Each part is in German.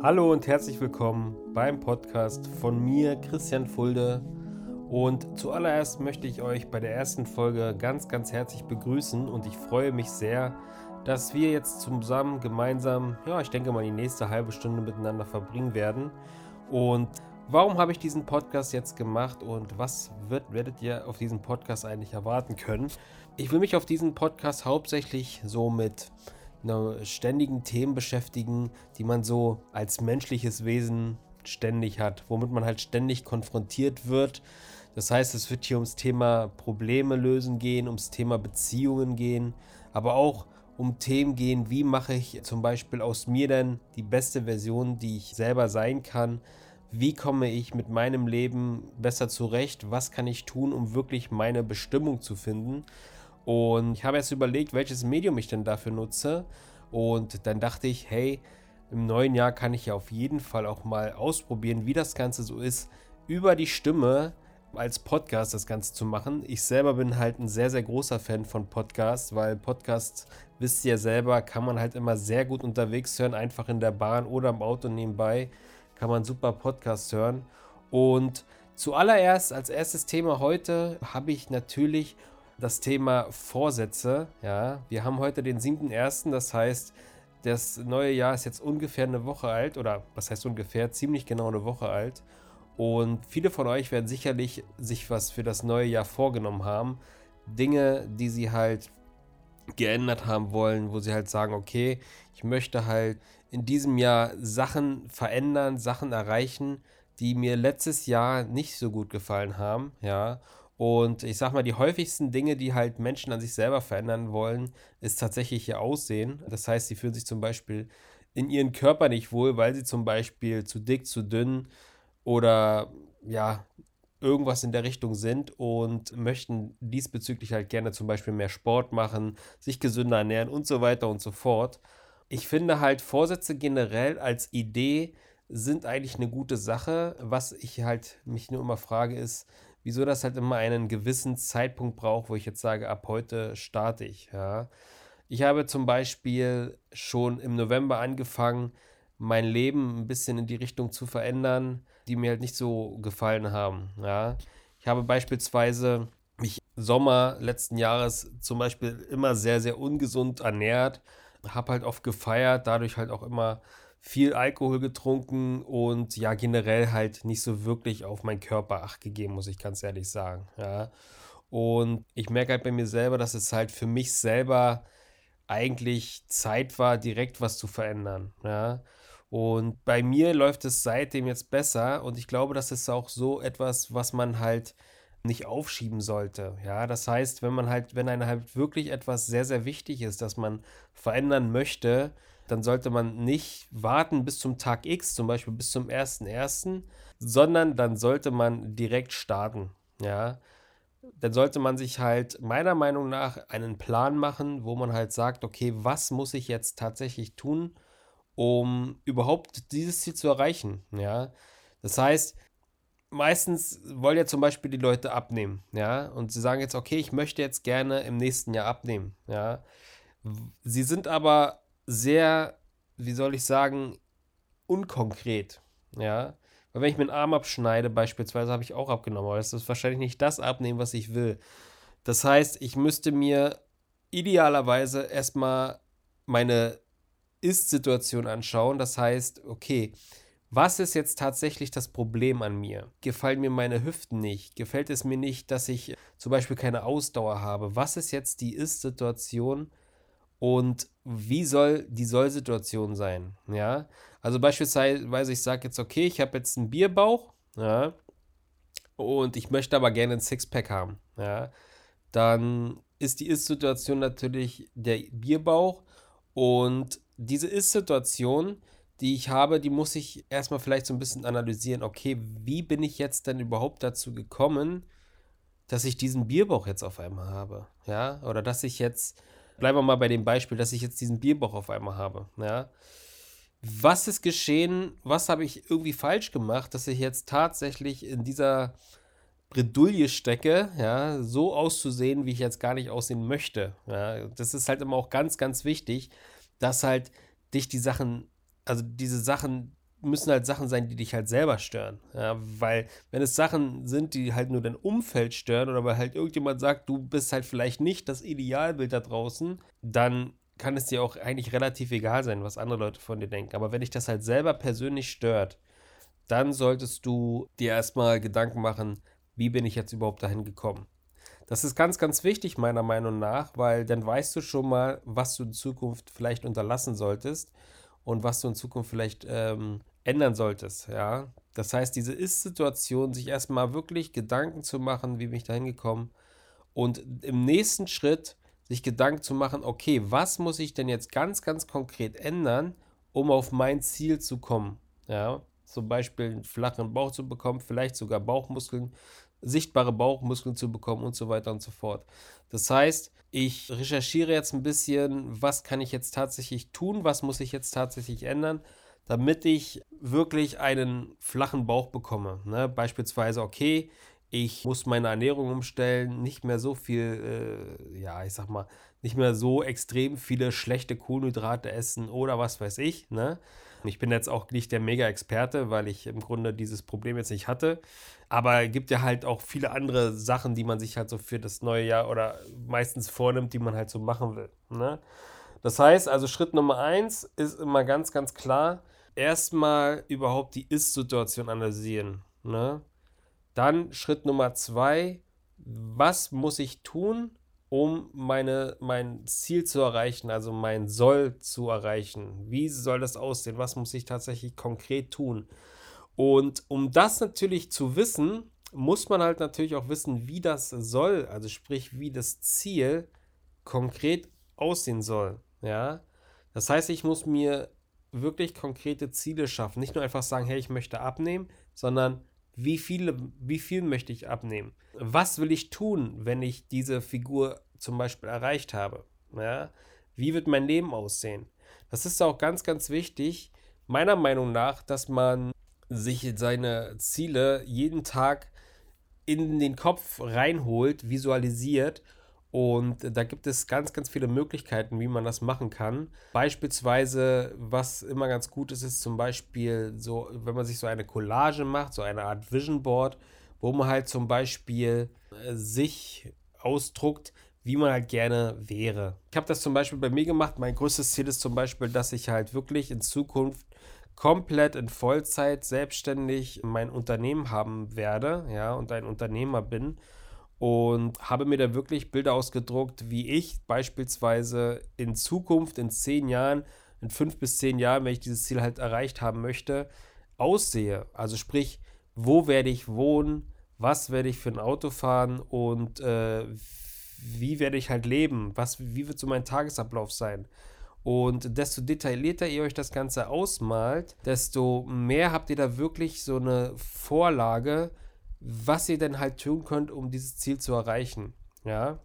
Hallo und herzlich willkommen beim Podcast von mir, Christian Fulde. Und zuallererst möchte ich euch bei der ersten Folge ganz, ganz herzlich begrüßen und ich freue mich sehr, dass wir jetzt zusammen gemeinsam, ja, ich denke mal, die nächste halbe Stunde miteinander verbringen werden. Und warum habe ich diesen Podcast jetzt gemacht und was wird, werdet ihr auf diesem Podcast eigentlich erwarten können? Ich will mich auf diesen Podcast hauptsächlich so mit ständigen Themen beschäftigen, die man so als menschliches Wesen ständig hat, womit man halt ständig konfrontiert wird. Das heißt, es wird hier ums Thema Probleme lösen gehen, ums Thema Beziehungen gehen, aber auch um Themen gehen, wie mache ich zum Beispiel aus mir denn die beste Version, die ich selber sein kann. Wie komme ich mit meinem Leben besser zurecht? Was kann ich tun, um wirklich meine Bestimmung zu finden? Und ich habe jetzt überlegt, welches Medium ich denn dafür nutze. Und dann dachte ich, hey, im neuen Jahr kann ich ja auf jeden Fall auch mal ausprobieren, wie das Ganze so ist, über die Stimme als Podcast das Ganze zu machen. Ich selber bin halt ein sehr, sehr großer Fan von Podcasts, weil Podcasts, wisst ihr ja selber, kann man halt immer sehr gut unterwegs hören, einfach in der Bahn oder im Auto nebenbei kann man super Podcasts hören. Und zuallererst, als erstes Thema heute, habe ich natürlich das Thema Vorsätze. Ja, wir haben heute den 7.1., das heißt, das neue Jahr ist jetzt ungefähr eine Woche alt oder was heißt ungefähr, ziemlich genau eine Woche alt. Und viele von euch werden sicherlich sich was für das neue Jahr vorgenommen haben. Dinge, die sie halt geändert haben wollen, wo sie halt sagen, okay, ich möchte halt in diesem Jahr Sachen verändern, Sachen erreichen, die mir letztes Jahr nicht so gut gefallen haben, ja. Und ich sag mal, die häufigsten Dinge, die halt Menschen an sich selber verändern wollen, ist tatsächlich ihr Aussehen. Das heißt, sie fühlen sich zum Beispiel in ihren Körper nicht wohl, weil sie zum Beispiel zu dick, zu dünn, oder ja, irgendwas in der Richtung sind und möchten diesbezüglich halt gerne zum Beispiel mehr Sport machen, sich gesünder ernähren und so weiter und so fort. Ich finde halt Vorsätze generell als Idee sind eigentlich eine gute Sache. Was ich halt mich nur immer frage ist, wieso das halt immer einen gewissen Zeitpunkt braucht, wo ich jetzt sage, ab heute starte ich. Ja. Ich habe zum Beispiel schon im November angefangen, mein Leben ein bisschen in die Richtung zu verändern die mir halt nicht so gefallen haben. Ja. Ich habe beispielsweise mich Sommer letzten Jahres zum Beispiel immer sehr, sehr ungesund ernährt, habe halt oft gefeiert, dadurch halt auch immer viel Alkohol getrunken und ja, generell halt nicht so wirklich auf meinen Körper acht gegeben, muss ich ganz ehrlich sagen. Ja. Und ich merke halt bei mir selber, dass es halt für mich selber eigentlich Zeit war, direkt was zu verändern. Ja. Und bei mir läuft es seitdem jetzt besser und ich glaube, das ist auch so etwas, was man halt nicht aufschieben sollte. Ja, das heißt, wenn man halt, wenn einem halt wirklich etwas sehr, sehr wichtig ist, das man verändern möchte, dann sollte man nicht warten bis zum Tag X, zum Beispiel bis zum 1.1., sondern dann sollte man direkt starten. Ja, dann sollte man sich halt meiner Meinung nach einen Plan machen, wo man halt sagt, okay, was muss ich jetzt tatsächlich tun, um überhaupt dieses Ziel zu erreichen. Ja, das heißt, meistens wollen ja zum Beispiel die Leute abnehmen, ja, und sie sagen jetzt, okay, ich möchte jetzt gerne im nächsten Jahr abnehmen, ja. Sie sind aber sehr, wie soll ich sagen, unkonkret, ja. Weil wenn ich mir einen Arm abschneide, beispielsweise, habe ich auch abgenommen, aber das ist wahrscheinlich nicht das Abnehmen, was ich will. Das heißt, ich müsste mir idealerweise erstmal meine ist-Situation anschauen. Das heißt, okay, was ist jetzt tatsächlich das Problem an mir? Gefallen mir meine Hüften nicht? Gefällt es mir nicht, dass ich zum Beispiel keine Ausdauer habe? Was ist jetzt die Ist-Situation und wie soll die Soll-Situation sein? Ja, also beispielsweise, ich sage jetzt, okay, ich habe jetzt einen Bierbauch, ja, und ich möchte aber gerne ein Sixpack haben, ja, dann ist die Ist-Situation natürlich der Bierbauch und diese Ist-Situation, die ich habe, die muss ich erstmal vielleicht so ein bisschen analysieren. Okay, wie bin ich jetzt denn überhaupt dazu gekommen, dass ich diesen Bierbauch jetzt auf einmal habe? Ja, oder dass ich jetzt, bleiben wir mal bei dem Beispiel, dass ich jetzt diesen Bierbauch auf einmal habe. Ja, was ist geschehen? Was habe ich irgendwie falsch gemacht, dass ich jetzt tatsächlich in dieser Bredouille stecke, ja, so auszusehen, wie ich jetzt gar nicht aussehen möchte. Ja. Das ist halt immer auch ganz, ganz wichtig, dass halt dich die Sachen, also diese Sachen müssen halt Sachen sein, die dich halt selber stören. Ja, weil, wenn es Sachen sind, die halt nur dein Umfeld stören oder weil halt irgendjemand sagt, du bist halt vielleicht nicht das Idealbild da draußen, dann kann es dir auch eigentlich relativ egal sein, was andere Leute von dir denken. Aber wenn dich das halt selber persönlich stört, dann solltest du dir erstmal Gedanken machen, wie bin ich jetzt überhaupt dahin gekommen. Das ist ganz, ganz wichtig meiner Meinung nach, weil dann weißt du schon mal, was du in Zukunft vielleicht unterlassen solltest und was du in Zukunft vielleicht ähm, ändern solltest. Ja? Das heißt, diese Ist-Situation, sich erstmal wirklich Gedanken zu machen, wie bin ich da hingekommen und im nächsten Schritt sich Gedanken zu machen, okay, was muss ich denn jetzt ganz, ganz konkret ändern, um auf mein Ziel zu kommen? Ja, zum Beispiel einen flachen Bauch zu bekommen, vielleicht sogar Bauchmuskeln, sichtbare Bauchmuskeln zu bekommen und so weiter und so fort. Das heißt, ich recherchiere jetzt ein bisschen, was kann ich jetzt tatsächlich tun, was muss ich jetzt tatsächlich ändern, damit ich wirklich einen flachen Bauch bekomme. Ne? Beispielsweise, okay, ich muss meine Ernährung umstellen, nicht mehr so viel, äh, ja, ich sag mal, nicht mehr so extrem viele schlechte Kohlenhydrate essen oder was weiß ich. Ne? Ich bin jetzt auch nicht der Mega-Experte, weil ich im Grunde dieses Problem jetzt nicht hatte. Aber es gibt ja halt auch viele andere Sachen, die man sich halt so für das neue Jahr oder meistens vornimmt, die man halt so machen will. Ne? Das heißt, also Schritt Nummer eins ist immer ganz, ganz klar, erstmal überhaupt die Ist-Situation analysieren. Ne? Dann Schritt Nummer zwei, was muss ich tun, um meine, mein Ziel zu erreichen, also mein Soll zu erreichen? Wie soll das aussehen? Was muss ich tatsächlich konkret tun? Und um das natürlich zu wissen, muss man halt natürlich auch wissen, wie das soll, also sprich, wie das Ziel konkret aussehen soll. Ja, das heißt, ich muss mir wirklich konkrete Ziele schaffen. Nicht nur einfach sagen, hey, ich möchte abnehmen, sondern wie, viele, wie viel möchte ich abnehmen? Was will ich tun, wenn ich diese Figur zum Beispiel erreicht habe? Ja? Wie wird mein Leben aussehen? Das ist auch ganz, ganz wichtig, meiner Meinung nach, dass man sich seine Ziele jeden Tag in den Kopf reinholt, visualisiert und da gibt es ganz, ganz viele Möglichkeiten, wie man das machen kann. Beispielsweise, was immer ganz gut ist, ist zum Beispiel so, wenn man sich so eine Collage macht, so eine Art Vision Board, wo man halt zum Beispiel äh, sich ausdruckt, wie man halt gerne wäre. Ich habe das zum Beispiel bei mir gemacht. Mein größtes Ziel ist zum Beispiel, dass ich halt wirklich in Zukunft komplett in Vollzeit selbstständig mein Unternehmen haben werde, ja, und ein Unternehmer bin und habe mir da wirklich Bilder ausgedruckt, wie ich beispielsweise in Zukunft, in zehn Jahren, in fünf bis zehn Jahren, wenn ich dieses Ziel halt erreicht haben möchte, aussehe. Also sprich, wo werde ich wohnen, was werde ich für ein Auto fahren und äh, wie werde ich halt leben, was, wie wird so mein Tagesablauf sein. Und desto detaillierter ihr euch das Ganze ausmalt, desto mehr habt ihr da wirklich so eine Vorlage, was ihr denn halt tun könnt, um dieses Ziel zu erreichen. Ja.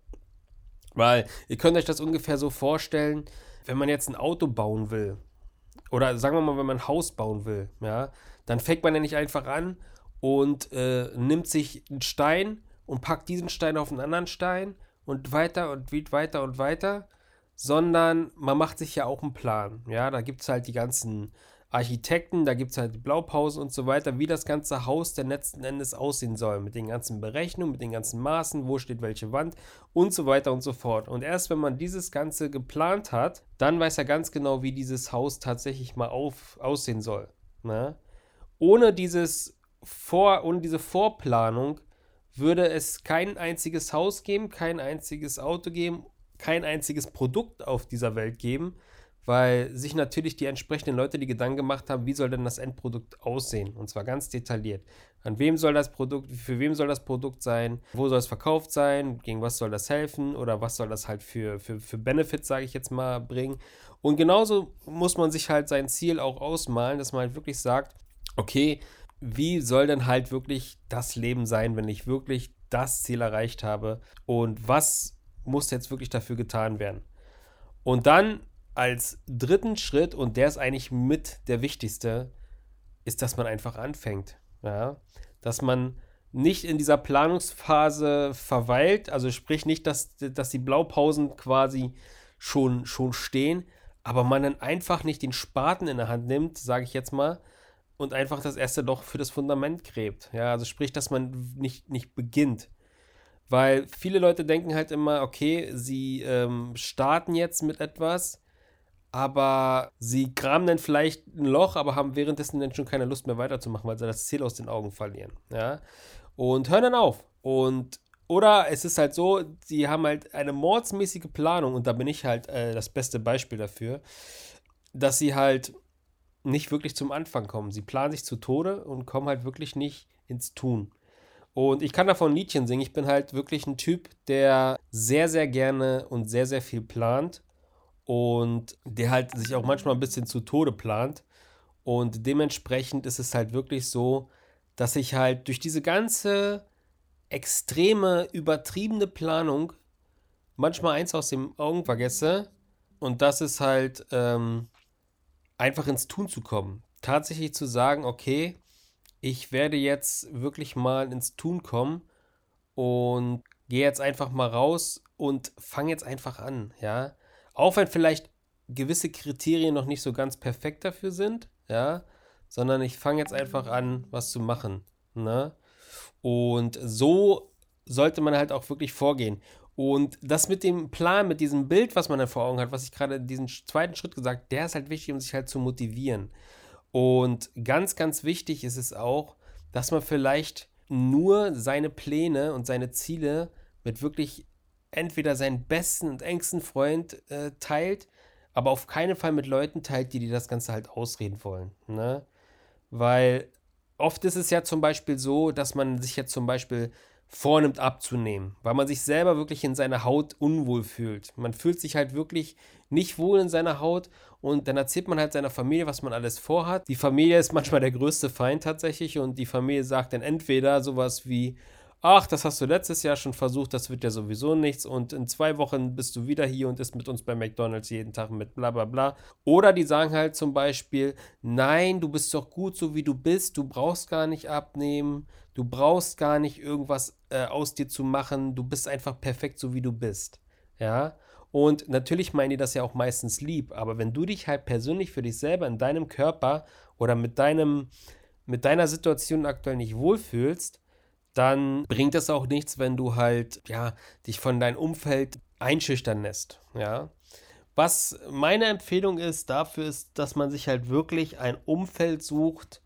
Weil ihr könnt euch das ungefähr so vorstellen, wenn man jetzt ein Auto bauen will, oder sagen wir mal, wenn man ein Haus bauen will, ja, dann fängt man ja nicht einfach an und äh, nimmt sich einen Stein und packt diesen Stein auf einen anderen Stein und weiter und weiter und weiter, sondern man macht sich ja auch einen Plan. Ja, da gibt es halt die ganzen Architekten, da gibt es halt Blaupausen und so weiter, wie das ganze Haus der letzten Endes aussehen soll, mit den ganzen Berechnungen, mit den ganzen Maßen, wo steht welche Wand und so weiter und so fort. Und erst wenn man dieses Ganze geplant hat, dann weiß er ganz genau, wie dieses Haus tatsächlich mal auf, aussehen soll. Ne? Ohne, dieses Vor, ohne diese Vorplanung würde es kein einziges Haus geben, kein einziges Auto geben, kein einziges Produkt auf dieser Welt geben, weil sich natürlich die entsprechenden Leute die Gedanken gemacht haben, wie soll denn das Endprodukt aussehen? Und zwar ganz detailliert. An wem soll das Produkt, für wem soll das Produkt sein? Wo soll es verkauft sein? Gegen was soll das helfen? Oder was soll das halt für, für, für Benefits, sage ich jetzt mal, bringen? Und genauso muss man sich halt sein Ziel auch ausmalen, dass man halt wirklich sagt, okay, wie soll denn halt wirklich das Leben sein, wenn ich wirklich das Ziel erreicht habe? Und was muss jetzt wirklich dafür getan werden? Und dann als dritten Schritt, und der ist eigentlich mit der wichtigste, ist, dass man einfach anfängt. Ja? Dass man nicht in dieser Planungsphase verweilt, also sprich nicht, dass, dass die Blaupausen quasi schon, schon stehen, aber man dann einfach nicht den Spaten in der Hand nimmt, sage ich jetzt mal, und einfach das erste Loch für das Fundament gräbt. Ja, also sprich, dass man nicht, nicht beginnt. Weil viele Leute denken halt immer, okay, sie ähm, starten jetzt mit etwas, aber sie graben dann vielleicht ein Loch, aber haben währenddessen dann schon keine Lust mehr weiterzumachen, weil sie das Ziel aus den Augen verlieren. Ja, und hören dann auf. Und oder es ist halt so, sie haben halt eine mordsmäßige Planung und da bin ich halt äh, das beste Beispiel dafür, dass sie halt nicht wirklich zum Anfang kommen. Sie planen sich zu Tode und kommen halt wirklich nicht ins Tun. Und ich kann davon Liedchen singen. Ich bin halt wirklich ein Typ, der sehr, sehr gerne und sehr, sehr viel plant und der halt sich auch manchmal ein bisschen zu Tode plant. Und dementsprechend ist es halt wirklich so, dass ich halt durch diese ganze extreme, übertriebene Planung manchmal eins aus den Augen vergesse. Und das ist halt ähm, einfach ins Tun zu kommen. Tatsächlich zu sagen, okay, ich werde jetzt wirklich mal ins Tun kommen und gehe jetzt einfach mal raus und fange jetzt einfach an, ja. Auch wenn vielleicht gewisse Kriterien noch nicht so ganz perfekt dafür sind, ja, sondern ich fange jetzt einfach an, was zu machen. Ne? Und so sollte man halt auch wirklich vorgehen. Und das mit dem Plan, mit diesem Bild, was man da vor Augen hat, was ich gerade diesen zweiten Schritt gesagt, der ist halt wichtig, um sich halt zu motivieren. Und ganz, ganz wichtig ist es auch, dass man vielleicht nur seine Pläne und seine Ziele mit wirklich entweder seinen besten und engsten Freund äh, teilt, aber auf keinen Fall mit Leuten teilt, die dir das Ganze halt ausreden wollen. Ne? Weil oft ist es ja zum Beispiel so, dass man sich jetzt zum Beispiel vornimmt abzunehmen, weil man sich selber wirklich in seiner Haut unwohl fühlt. Man fühlt sich halt wirklich nicht wohl in seiner Haut und dann erzählt man halt seiner Familie, was man alles vorhat. Die Familie ist manchmal der größte Feind tatsächlich und die Familie sagt dann entweder sowas wie, ach, das hast du letztes Jahr schon versucht, das wird ja sowieso nichts und in zwei Wochen bist du wieder hier und isst mit uns bei McDonalds jeden Tag mit bla bla bla. Oder die sagen halt zum Beispiel, nein, du bist doch gut so wie du bist, du brauchst gar nicht abnehmen, du brauchst gar nicht irgendwas äh, aus dir zu machen, du bist einfach perfekt so wie du bist. Ja. Und natürlich meinen die das ja auch meistens lieb, aber wenn du dich halt persönlich für dich selber in deinem Körper oder mit deinem, mit deiner Situation aktuell nicht wohlfühlst, dann bringt es auch nichts, wenn du halt, ja, dich von deinem Umfeld einschüchtern lässt, ja. Was meine Empfehlung ist dafür ist, dass man sich halt wirklich ein Umfeld sucht,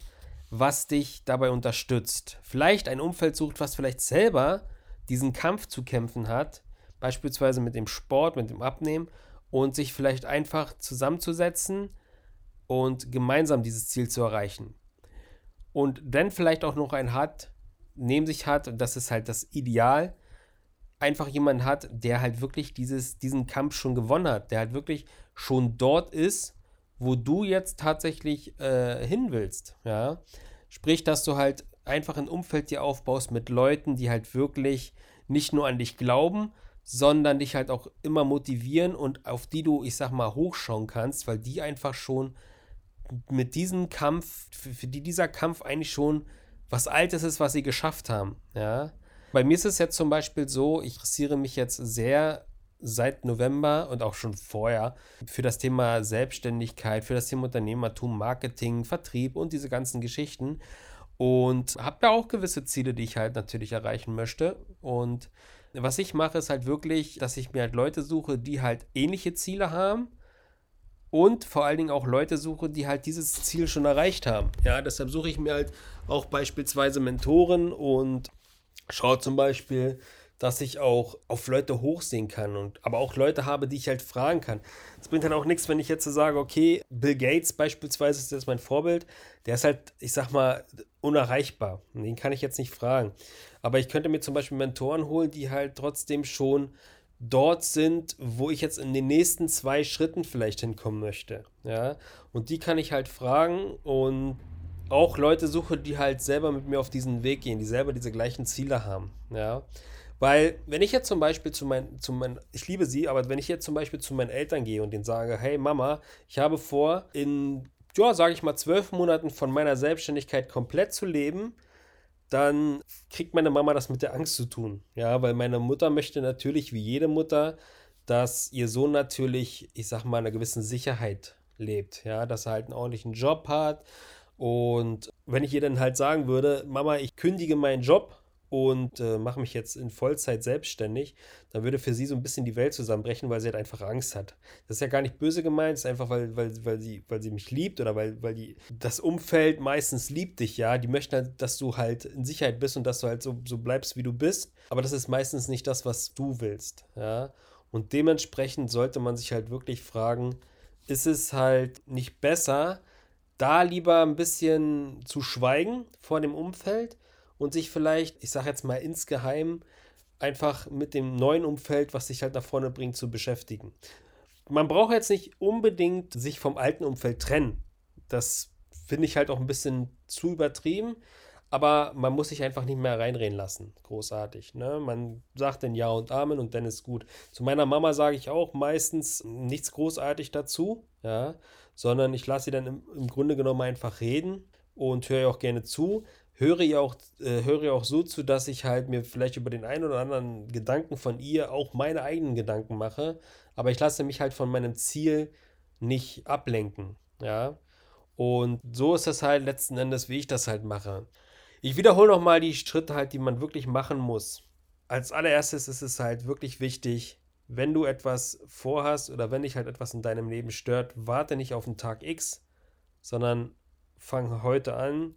was dich dabei unterstützt. Vielleicht ein Umfeld sucht, was vielleicht selber diesen Kampf zu kämpfen hat, beispielsweise mit dem Sport, mit dem Abnehmen und sich vielleicht einfach zusammenzusetzen und gemeinsam dieses Ziel zu erreichen. Und dann vielleicht auch noch ein hat, neben sich hat, und das ist halt das Ideal, einfach jemanden hat, der halt wirklich dieses, diesen Kampf schon gewonnen hat, der halt wirklich schon dort ist, wo du jetzt tatsächlich äh, hin willst. Ja? Sprich, dass du halt einfach ein Umfeld dir aufbaust mit Leuten, die halt wirklich nicht nur an dich glauben, sondern dich halt auch immer motivieren und auf die du, ich sag mal, hochschauen kannst, weil die einfach schon mit diesem Kampf, für, für die dieser Kampf eigentlich schon was Altes ist, was sie geschafft haben. Ja. Bei mir ist es jetzt zum Beispiel so, ich interessiere mich jetzt sehr seit November und auch schon vorher für das Thema Selbstständigkeit, für das Thema Unternehmertum, Marketing, Vertrieb und diese ganzen Geschichten. Und habe da auch gewisse Ziele, die ich halt natürlich erreichen möchte. Und was ich mache, ist halt wirklich, dass ich mir halt Leute suche, die halt ähnliche Ziele haben und vor allen Dingen auch Leute suche, die halt dieses Ziel schon erreicht haben. Ja, deshalb suche ich mir halt auch beispielsweise Mentoren und schaue zum Beispiel, dass ich auch auf Leute hochsehen kann und aber auch Leute habe, die ich halt fragen kann. Es bringt dann auch nichts, wenn ich jetzt so sage, okay, Bill Gates beispielsweise ist jetzt mein Vorbild, der ist halt, ich sag mal, unerreichbar. Den kann ich jetzt nicht fragen. Aber ich könnte mir zum Beispiel Mentoren holen, die halt trotzdem schon dort sind, wo ich jetzt in den nächsten zwei Schritten vielleicht hinkommen möchte. Ja, und die kann ich halt fragen und auch Leute suche, die halt selber mit mir auf diesen Weg gehen, die selber diese gleichen Ziele haben. Ja, weil wenn ich jetzt zum Beispiel zu meinen, zu meinen, ich liebe sie, aber wenn ich jetzt zum Beispiel zu meinen Eltern gehe und denen sage, hey Mama, ich habe vor, in, ja, sage ich mal, zwölf Monaten von meiner Selbstständigkeit komplett zu leben, dann kriegt meine Mama das mit der Angst zu tun. Ja, weil meine Mutter möchte natürlich, wie jede Mutter, dass ihr Sohn natürlich, ich sag mal, einer gewissen Sicherheit lebt. Ja, dass er halt einen ordentlichen Job hat. Und wenn ich ihr dann halt sagen würde, Mama, ich kündige meinen Job und äh, mache mich jetzt in Vollzeit selbstständig, dann würde für sie so ein bisschen die Welt zusammenbrechen, weil sie halt einfach Angst hat. Das ist ja gar nicht böse gemeint, es ist einfach, weil, weil, weil, sie, weil sie mich liebt oder weil, weil die, das Umfeld meistens liebt dich, ja. Die möchten halt, dass du halt in Sicherheit bist und dass du halt so, so bleibst, wie du bist. Aber das ist meistens nicht das, was du willst, ja. Und dementsprechend sollte man sich halt wirklich fragen, ist es halt nicht besser, da lieber ein bisschen zu schweigen vor dem Umfeld und sich vielleicht, ich sage jetzt mal insgeheim, einfach mit dem neuen Umfeld, was sich halt nach vorne bringt, zu beschäftigen. Man braucht jetzt nicht unbedingt sich vom alten Umfeld trennen. Das finde ich halt auch ein bisschen zu übertrieben. Aber man muss sich einfach nicht mehr reinreden lassen. Großartig. Ne? Man sagt dann Ja und Amen und dann ist gut. Zu meiner Mama sage ich auch meistens nichts großartig dazu, ja, sondern ich lasse sie dann im, im Grunde genommen einfach reden und höre auch gerne zu höre ihr auch, äh, höre ihr auch so zu, dass ich halt mir vielleicht über den einen oder anderen Gedanken von ihr auch meine eigenen Gedanken mache. Aber ich lasse mich halt von meinem Ziel nicht ablenken. Ja. Und so ist das halt letzten Endes, wie ich das halt mache. Ich wiederhole nochmal die Schritte halt, die man wirklich machen muss. Als allererstes ist es halt wirklich wichtig, wenn du etwas vorhast oder wenn dich halt etwas in deinem Leben stört, warte nicht auf den Tag X, sondern fang heute an,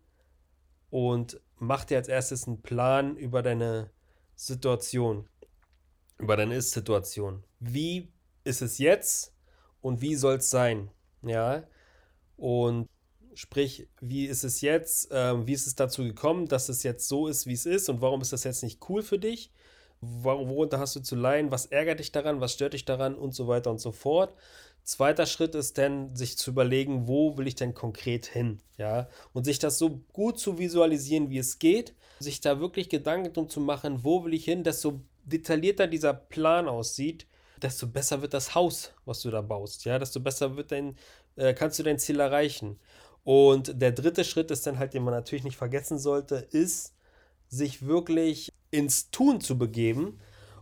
und mach dir als erstes einen Plan über deine Situation, über deine Ist-Situation. Wie ist es jetzt und wie soll es sein? Ja, und sprich, wie ist es jetzt? Ähm, wie ist es dazu gekommen, dass es jetzt so ist, wie es ist und warum ist das jetzt nicht cool für dich? Worunter hast du zu leiden? Was ärgert dich daran? Was stört dich daran? Und so weiter und so fort. Zweiter Schritt ist dann, sich zu überlegen, wo will ich denn konkret hin, ja, und sich das so gut zu visualisieren, wie es geht, sich da wirklich Gedanken drum zu machen, wo will ich hin, desto detaillierter dieser Plan aussieht, desto besser wird das Haus, was du da baust, ja, desto besser wird dein, äh, kannst du dein Ziel erreichen. Und der dritte Schritt ist dann halt, den man natürlich nicht vergessen sollte, ist, sich wirklich ins Tun zu begeben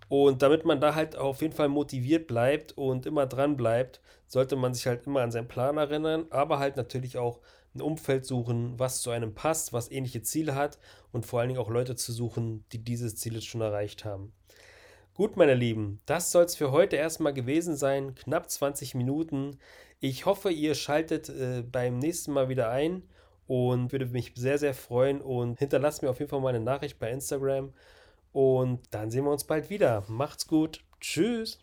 und damit man da halt auf jeden Fall motiviert bleibt und immer dran bleibt, sollte man sich halt immer an seinen Plan erinnern, aber halt natürlich auch ein Umfeld suchen, was zu einem passt, was ähnliche Ziele hat und vor allen Dingen auch Leute zu suchen, die diese Ziele schon erreicht haben. Gut, meine Lieben, das soll es für heute erstmal gewesen sein. Knapp 20 Minuten. Ich hoffe, ihr schaltet äh, beim nächsten Mal wieder ein und würde mich sehr, sehr freuen und hinterlasst mir auf jeden Fall mal eine Nachricht bei Instagram. Und dann sehen wir uns bald wieder. Macht's gut. Tschüss.